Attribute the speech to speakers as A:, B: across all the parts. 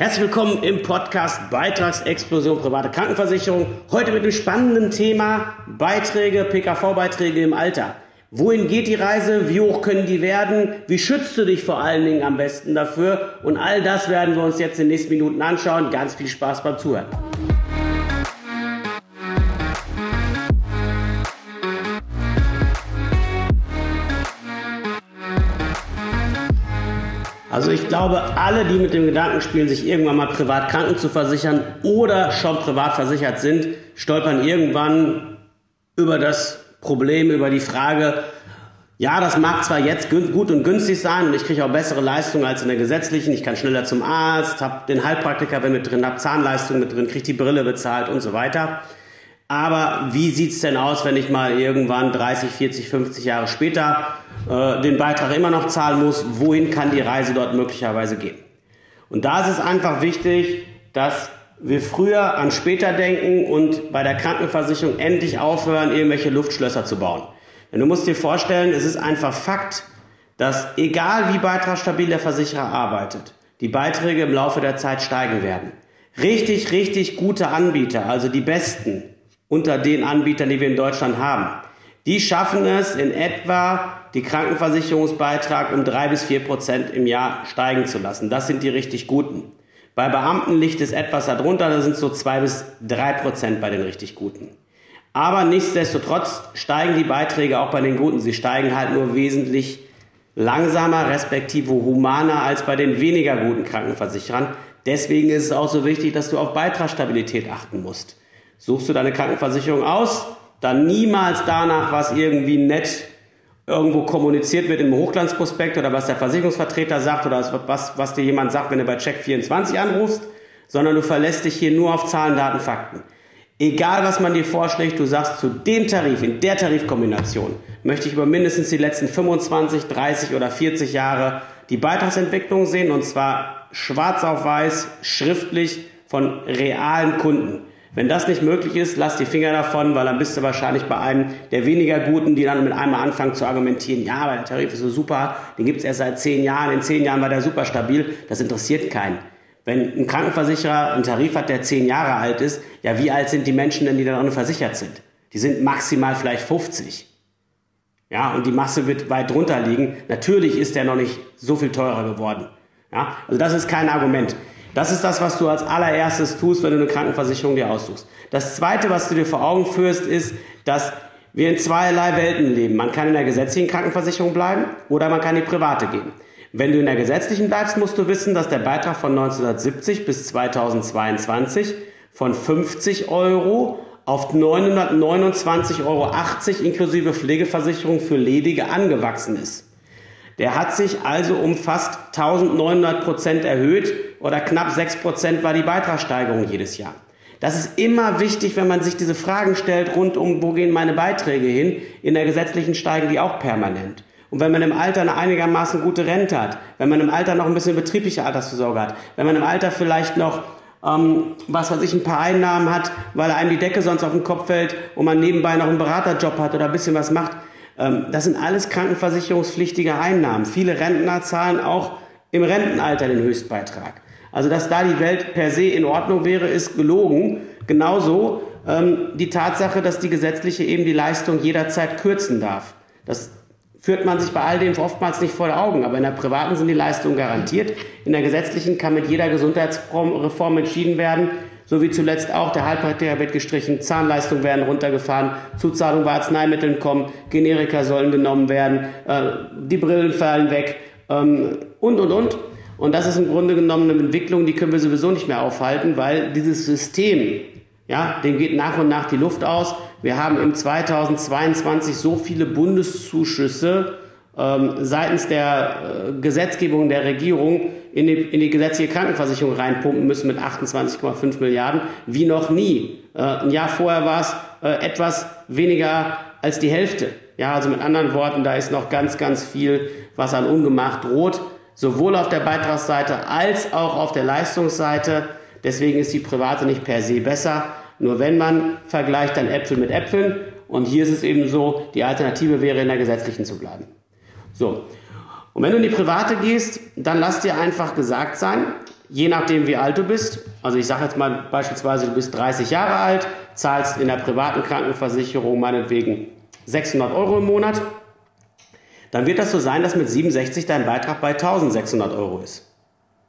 A: Herzlich willkommen im Podcast Beitragsexplosion private Krankenversicherung. Heute mit dem spannenden Thema Beiträge, PKV-Beiträge im Alter. Wohin geht die Reise? Wie hoch können die werden? Wie schützt du dich vor allen Dingen am besten dafür? Und all das werden wir uns jetzt in den nächsten Minuten anschauen. Ganz viel Spaß beim Zuhören. Also ich glaube, alle, die mit dem Gedanken spielen, sich irgendwann mal privat kranken zu versichern oder schon privat versichert sind, stolpern irgendwann über das Problem, über die Frage, ja, das mag zwar jetzt gut und günstig sein und ich kriege auch bessere Leistungen als in der gesetzlichen, ich kann schneller zum Arzt, habe den Heilpraktiker mit drin, habe Zahnleistungen mit drin, kriege die Brille bezahlt und so weiter. Aber wie sieht's denn aus, wenn ich mal irgendwann 30, 40, 50 Jahre später äh, den Beitrag immer noch zahlen muss? Wohin kann die Reise dort möglicherweise gehen? Und da ist es einfach wichtig, dass wir früher an später denken und bei der Krankenversicherung endlich aufhören, irgendwelche Luftschlösser zu bauen. Denn du musst dir vorstellen, es ist einfach Fakt, dass egal wie beitragsstabil der Versicherer arbeitet, die Beiträge im Laufe der Zeit steigen werden. Richtig, richtig gute Anbieter, also die besten, unter den Anbietern, die wir in Deutschland haben. Die schaffen es in etwa, die Krankenversicherungsbeitrag um drei bis vier Prozent im Jahr steigen zu lassen. Das sind die richtig guten. Bei Beamten liegt es etwas darunter, da sind so zwei bis drei Prozent bei den richtig guten. Aber nichtsdestotrotz steigen die Beiträge auch bei den Guten. Sie steigen halt nur wesentlich langsamer, respektive humaner als bei den weniger guten Krankenversicherern. Deswegen ist es auch so wichtig, dass du auf Beitragsstabilität achten musst. Suchst du deine Krankenversicherung aus, dann niemals danach, was irgendwie nett irgendwo kommuniziert wird im Hochglanzprospekt oder was der Versicherungsvertreter sagt oder was, was dir jemand sagt, wenn du bei Check24 anrufst, sondern du verlässt dich hier nur auf Zahlen, Daten, Fakten. Egal, was man dir vorschlägt, du sagst zu dem Tarif, in der Tarifkombination, möchte ich über mindestens die letzten 25, 30 oder 40 Jahre die Beitragsentwicklung sehen und zwar schwarz auf weiß, schriftlich von realen Kunden. Wenn das nicht möglich ist, lass die Finger davon, weil dann bist du wahrscheinlich bei einem der weniger Guten, die dann mit einmal anfangen zu argumentieren, ja, aber der Tarif ist so super, den gibt es erst seit zehn Jahren, in zehn Jahren war der super stabil. Das interessiert keinen. Wenn ein Krankenversicherer einen Tarif hat, der zehn Jahre alt ist, ja, wie alt sind die Menschen denn, die darin versichert sind? Die sind maximal vielleicht 50. Ja, und die Masse wird weit drunter liegen. Natürlich ist der noch nicht so viel teurer geworden. Ja, also das ist kein Argument. Das ist das, was du als allererstes tust, wenn du eine Krankenversicherung dir aussuchst. Das zweite, was du dir vor Augen führst, ist, dass wir in zweierlei Welten leben. Man kann in der gesetzlichen Krankenversicherung bleiben oder man kann in die private gehen. Wenn du in der gesetzlichen bleibst, musst du wissen, dass der Beitrag von 1970 bis 2022 von 50 Euro auf 929,80 Euro inklusive Pflegeversicherung für Ledige angewachsen ist. Der hat sich also um fast 1900 Prozent erhöht oder knapp 6 Prozent war die Beitragssteigerung jedes Jahr. Das ist immer wichtig, wenn man sich diese Fragen stellt rund um, wo gehen meine Beiträge hin. In der gesetzlichen steigen die auch permanent. Und wenn man im Alter eine einigermaßen gute Rente hat, wenn man im Alter noch ein bisschen betriebliche Altersvorsorge hat, wenn man im Alter vielleicht noch, ähm, was weiß ich, ein paar Einnahmen hat, weil einem die Decke sonst auf den Kopf fällt und man nebenbei noch einen Beraterjob hat oder ein bisschen was macht, das sind alles krankenversicherungspflichtige Einnahmen. Viele Rentner zahlen auch im Rentenalter den Höchstbeitrag. Also dass da die Welt per se in Ordnung wäre, ist gelogen. Genauso ähm, die Tatsache, dass die gesetzliche eben die Leistung jederzeit kürzen darf. Das führt man sich bei all dem oftmals nicht vor Augen. Aber in der privaten sind die Leistungen garantiert. In der gesetzlichen kann mit jeder Gesundheitsreform entschieden werden, so wie zuletzt auch der Heilpraktiker wird gestrichen, Zahnleistungen werden runtergefahren, Zuzahlung bei Arzneimitteln kommen, Generika sollen genommen werden, äh, die Brillen fallen weg ähm, und, und, und. Und das ist im Grunde genommen eine Entwicklung, die können wir sowieso nicht mehr aufhalten, weil dieses System, ja, dem geht nach und nach die Luft aus. Wir haben im 2022 so viele Bundeszuschüsse, seitens der äh, Gesetzgebung der Regierung in die, in die gesetzliche Krankenversicherung reinpumpen müssen mit 28,5 Milliarden, wie noch nie. Äh, ein Jahr vorher war es äh, etwas weniger als die Hälfte. Ja, also mit anderen Worten, da ist noch ganz, ganz viel, was an Ungemacht droht, sowohl auf der Beitragsseite als auch auf der Leistungsseite. Deswegen ist die private nicht per se besser. Nur wenn man vergleicht, dann Äpfel mit Äpfeln. Und hier ist es eben so, die Alternative wäre in der gesetzlichen zu bleiben. So. Und wenn du in die private gehst, dann lass dir einfach gesagt sein, je nachdem wie alt du bist, also ich sage jetzt mal beispielsweise, du bist 30 Jahre alt, zahlst in der privaten Krankenversicherung meinetwegen 600 Euro im Monat, dann wird das so sein, dass mit 67 dein Beitrag bei 1600 Euro ist.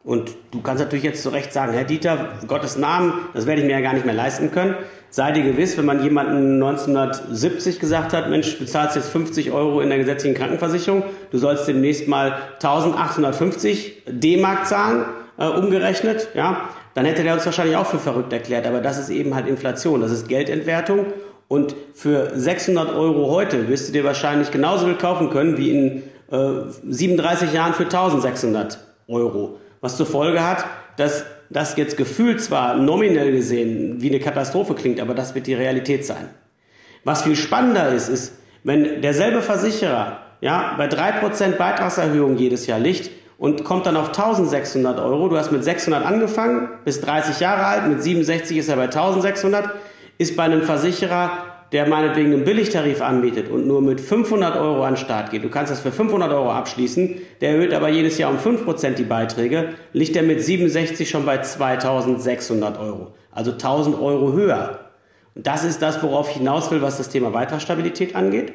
A: Und du kannst natürlich jetzt zu Recht sagen, Herr Dieter, Gottes Namen, das werde ich mir ja gar nicht mehr leisten können. Sei dir gewiss, wenn man jemanden 1970 gesagt hat, Mensch, du zahlst jetzt 50 Euro in der gesetzlichen Krankenversicherung, du sollst demnächst mal 1850 D-Mark zahlen, äh, umgerechnet, ja, dann hätte der uns wahrscheinlich auch für verrückt erklärt. Aber das ist eben halt Inflation, das ist Geldentwertung. Und für 600 Euro heute wirst du dir wahrscheinlich genauso viel kaufen können wie in äh, 37 Jahren für 1600 Euro. Was zur Folge hat, dass das jetzt gefühlt zwar nominell gesehen wie eine Katastrophe klingt, aber das wird die Realität sein. Was viel spannender ist, ist, wenn derselbe Versicherer ja, bei 3% Beitragserhöhung jedes Jahr liegt und kommt dann auf 1600 Euro, du hast mit 600 angefangen, bist 30 Jahre alt, mit 67 ist er bei 1600, ist bei einem Versicherer der meinetwegen einen Billigtarif anbietet und nur mit 500 Euro an den Start geht, du kannst das für 500 Euro abschließen, der erhöht aber jedes Jahr um 5% die Beiträge, liegt er mit 67 schon bei 2600 Euro. Also 1000 Euro höher. Und das ist das, worauf ich hinaus will, was das Thema Beitragsstabilität angeht.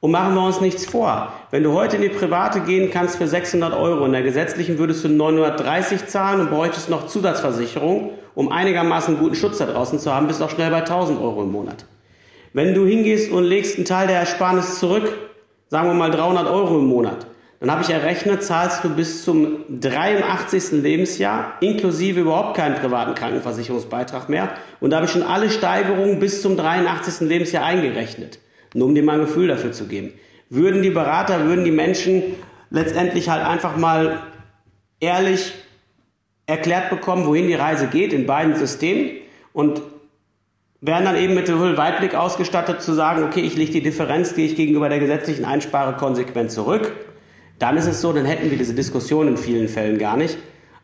A: Und machen wir uns nichts vor. Wenn du heute in die private gehen kannst für 600 Euro, in der gesetzlichen würdest du 930 zahlen und bräuchtest noch Zusatzversicherung, um einigermaßen guten Schutz da draußen zu haben, bist du auch schnell bei 1000 Euro im Monat. Wenn du hingehst und legst einen Teil der Ersparnis zurück, sagen wir mal 300 Euro im Monat, dann habe ich errechnet, zahlst du bis zum 83. Lebensjahr inklusive überhaupt keinen privaten Krankenversicherungsbeitrag mehr. Und da habe ich schon alle Steigerungen bis zum 83. Lebensjahr eingerechnet. Nur um dir mal ein Gefühl dafür zu geben. Würden die Berater, würden die Menschen letztendlich halt einfach mal ehrlich erklärt bekommen, wohin die Reise geht in beiden Systemen und werden dann eben mit dem Weitblick ausgestattet zu sagen, okay, ich lege die Differenz, die ich gegenüber der gesetzlichen einspare, konsequent zurück. Dann ist es so, dann hätten wir diese Diskussion in vielen Fällen gar nicht.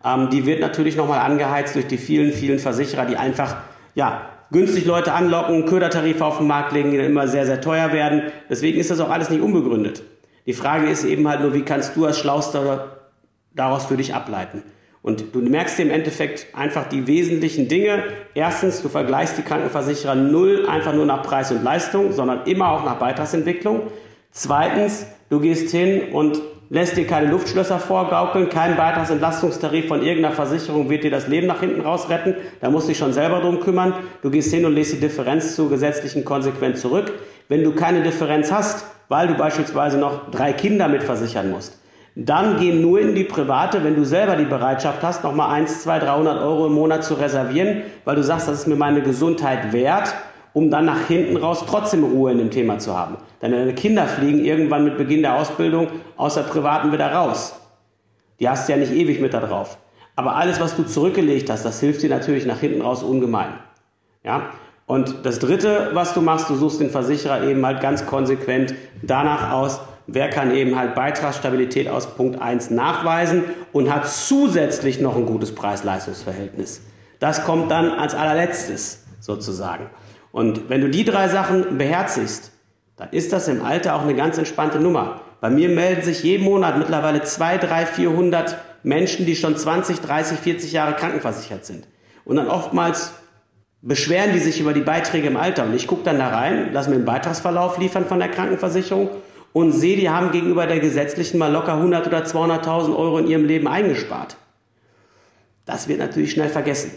A: Ähm, die wird natürlich nochmal angeheizt durch die vielen, vielen Versicherer, die einfach, ja, günstig Leute anlocken, Ködertarife auf den Markt legen, die dann immer sehr, sehr teuer werden. Deswegen ist das auch alles nicht unbegründet. Die Frage ist eben halt nur, wie kannst du als Schlauster daraus für dich ableiten? Und du merkst dir im Endeffekt einfach die wesentlichen Dinge. Erstens, du vergleichst die Krankenversicherer null einfach nur nach Preis und Leistung, sondern immer auch nach Beitragsentwicklung. Zweitens, du gehst hin und lässt dir keine Luftschlösser vorgaukeln, kein Beitragsentlastungstarif von irgendeiner Versicherung wird dir das Leben nach hinten raus retten. Da musst du dich schon selber drum kümmern. Du gehst hin und lässt die Differenz zur gesetzlichen Konsequenz zurück. Wenn du keine Differenz hast, weil du beispielsweise noch drei Kinder mitversichern musst, dann geh nur in die private, wenn du selber die Bereitschaft hast, nochmal 1, 2, 300 Euro im Monat zu reservieren, weil du sagst, das ist mir meine Gesundheit wert, um dann nach hinten raus trotzdem Ruhe in dem Thema zu haben. Deine Kinder fliegen irgendwann mit Beginn der Ausbildung aus der privaten wieder raus. Die hast du ja nicht ewig mit da drauf. Aber alles, was du zurückgelegt hast, das hilft dir natürlich nach hinten raus ungemein. Ja? Und das dritte, was du machst, du suchst den Versicherer eben halt ganz konsequent danach aus, wer kann eben halt Beitragsstabilität aus Punkt 1 nachweisen und hat zusätzlich noch ein gutes Preis-Leistungs-Verhältnis. Das kommt dann als allerletztes sozusagen. Und wenn du die drei Sachen beherzigst, dann ist das im Alter auch eine ganz entspannte Nummer. Bei mir melden sich jeden Monat mittlerweile 2, 3, 400 Menschen, die schon 20, 30, 40 Jahre krankenversichert sind. Und dann oftmals beschweren die sich über die Beiträge im Alter. Und ich gucke dann da rein, lass mir einen Beitragsverlauf liefern von der Krankenversicherung und sehe, die haben gegenüber der gesetzlichen mal locker 100 oder 200.000 Euro in ihrem Leben eingespart. Das wird natürlich schnell vergessen.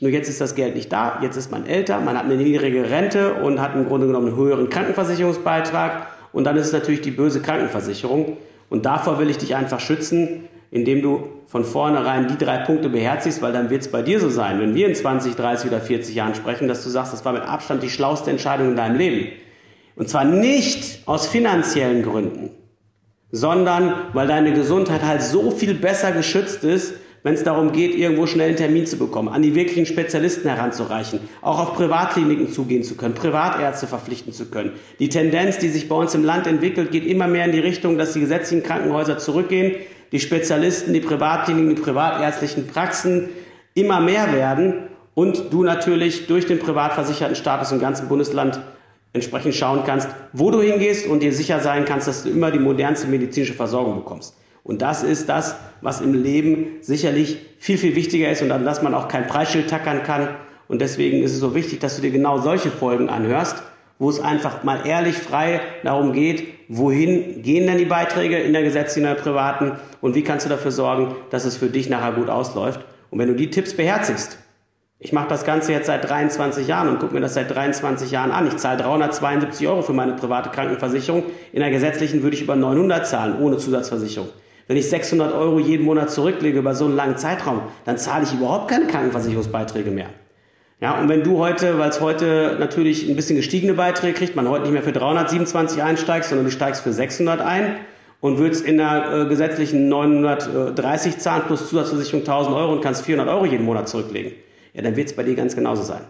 A: Nur jetzt ist das Geld nicht da, jetzt ist man älter, man hat eine niedrige Rente und hat im Grunde genommen einen höheren Krankenversicherungsbeitrag und dann ist es natürlich die böse Krankenversicherung. Und davor will ich dich einfach schützen, indem du von vornherein die drei Punkte beherzigst, weil dann wird es bei dir so sein, wenn wir in 20, 30 oder 40 Jahren sprechen, dass du sagst, das war mit Abstand die schlauste Entscheidung in deinem Leben. Und zwar nicht aus finanziellen Gründen, sondern weil deine Gesundheit halt so viel besser geschützt ist, wenn es darum geht, irgendwo schnell einen Termin zu bekommen, an die wirklichen Spezialisten heranzureichen, auch auf Privatkliniken zugehen zu können, Privatärzte verpflichten zu können. Die Tendenz, die sich bei uns im Land entwickelt, geht immer mehr in die Richtung, dass die gesetzlichen Krankenhäuser zurückgehen, die Spezialisten, die Privatkliniken, die privatärztlichen Praxen immer mehr werden und du natürlich durch den privatversicherten Status im ganzen Bundesland entsprechend schauen kannst, wo du hingehst und dir sicher sein kannst, dass du immer die modernste medizinische Versorgung bekommst. Und das ist das, was im Leben sicherlich viel, viel wichtiger ist und an das man auch kein Preisschild tackern kann. Und deswegen ist es so wichtig, dass du dir genau solche Folgen anhörst, wo es einfach mal ehrlich frei darum geht, wohin gehen denn die Beiträge in der gesetzlichen oder privaten und wie kannst du dafür sorgen, dass es für dich nachher gut ausläuft. Und wenn du die Tipps beherzigst, ich mache das Ganze jetzt seit 23 Jahren und gucke mir das seit 23 Jahren an. Ich zahle 372 Euro für meine private Krankenversicherung. In der gesetzlichen würde ich über 900 zahlen, ohne Zusatzversicherung. Wenn ich 600 Euro jeden Monat zurücklege über so einen langen Zeitraum, dann zahle ich überhaupt keine Krankenversicherungsbeiträge mehr. Ja, und wenn du heute, weil es heute natürlich ein bisschen gestiegene Beiträge kriegt, man heute nicht mehr für 327 einsteigst, sondern du steigst für 600 ein und würdest in der äh, gesetzlichen 930 zahlen plus Zusatzversicherung 1000 Euro und kannst 400 Euro jeden Monat zurücklegen ja, dann wird es bei dir ganz genauso sein.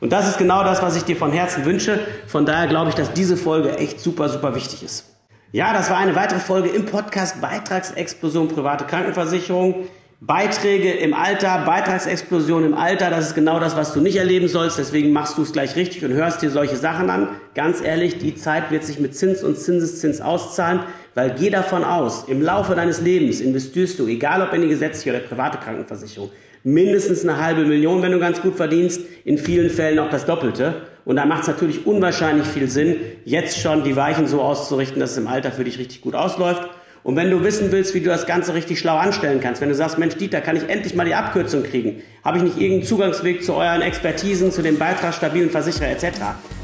A: Und das ist genau das, was ich dir von Herzen wünsche. Von daher glaube ich, dass diese Folge echt super, super wichtig ist. Ja, das war eine weitere Folge im Podcast Beitragsexplosion private Krankenversicherung. Beiträge im Alter, Beitragsexplosion im Alter, das ist genau das, was du nicht erleben sollst. Deswegen machst du es gleich richtig und hörst dir solche Sachen an. Ganz ehrlich, die Zeit wird sich mit Zins und Zinseszins auszahlen, weil geh davon aus, im Laufe deines Lebens investierst du, egal ob in die gesetzliche oder private Krankenversicherung, mindestens eine halbe Million, wenn du ganz gut verdienst, in vielen Fällen auch das Doppelte. Und da macht es natürlich unwahrscheinlich viel Sinn, jetzt schon die Weichen so auszurichten, dass es im Alter für dich richtig gut ausläuft. Und wenn du wissen willst, wie du das Ganze richtig schlau anstellen kannst, wenn du sagst, Mensch, Dieter, kann ich endlich mal die Abkürzung kriegen? Habe ich nicht irgendeinen Zugangsweg zu euren Expertisen, zu dem beitragsstabilen Versicherer etc.?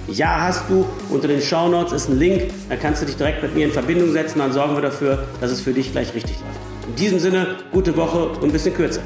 A: Ja, hast du. Unter den Show Notes ist ein Link, da kannst du dich direkt mit mir in Verbindung setzen, dann sorgen wir dafür, dass es für dich gleich richtig läuft. In diesem Sinne, gute Woche und ein bisschen kürzer.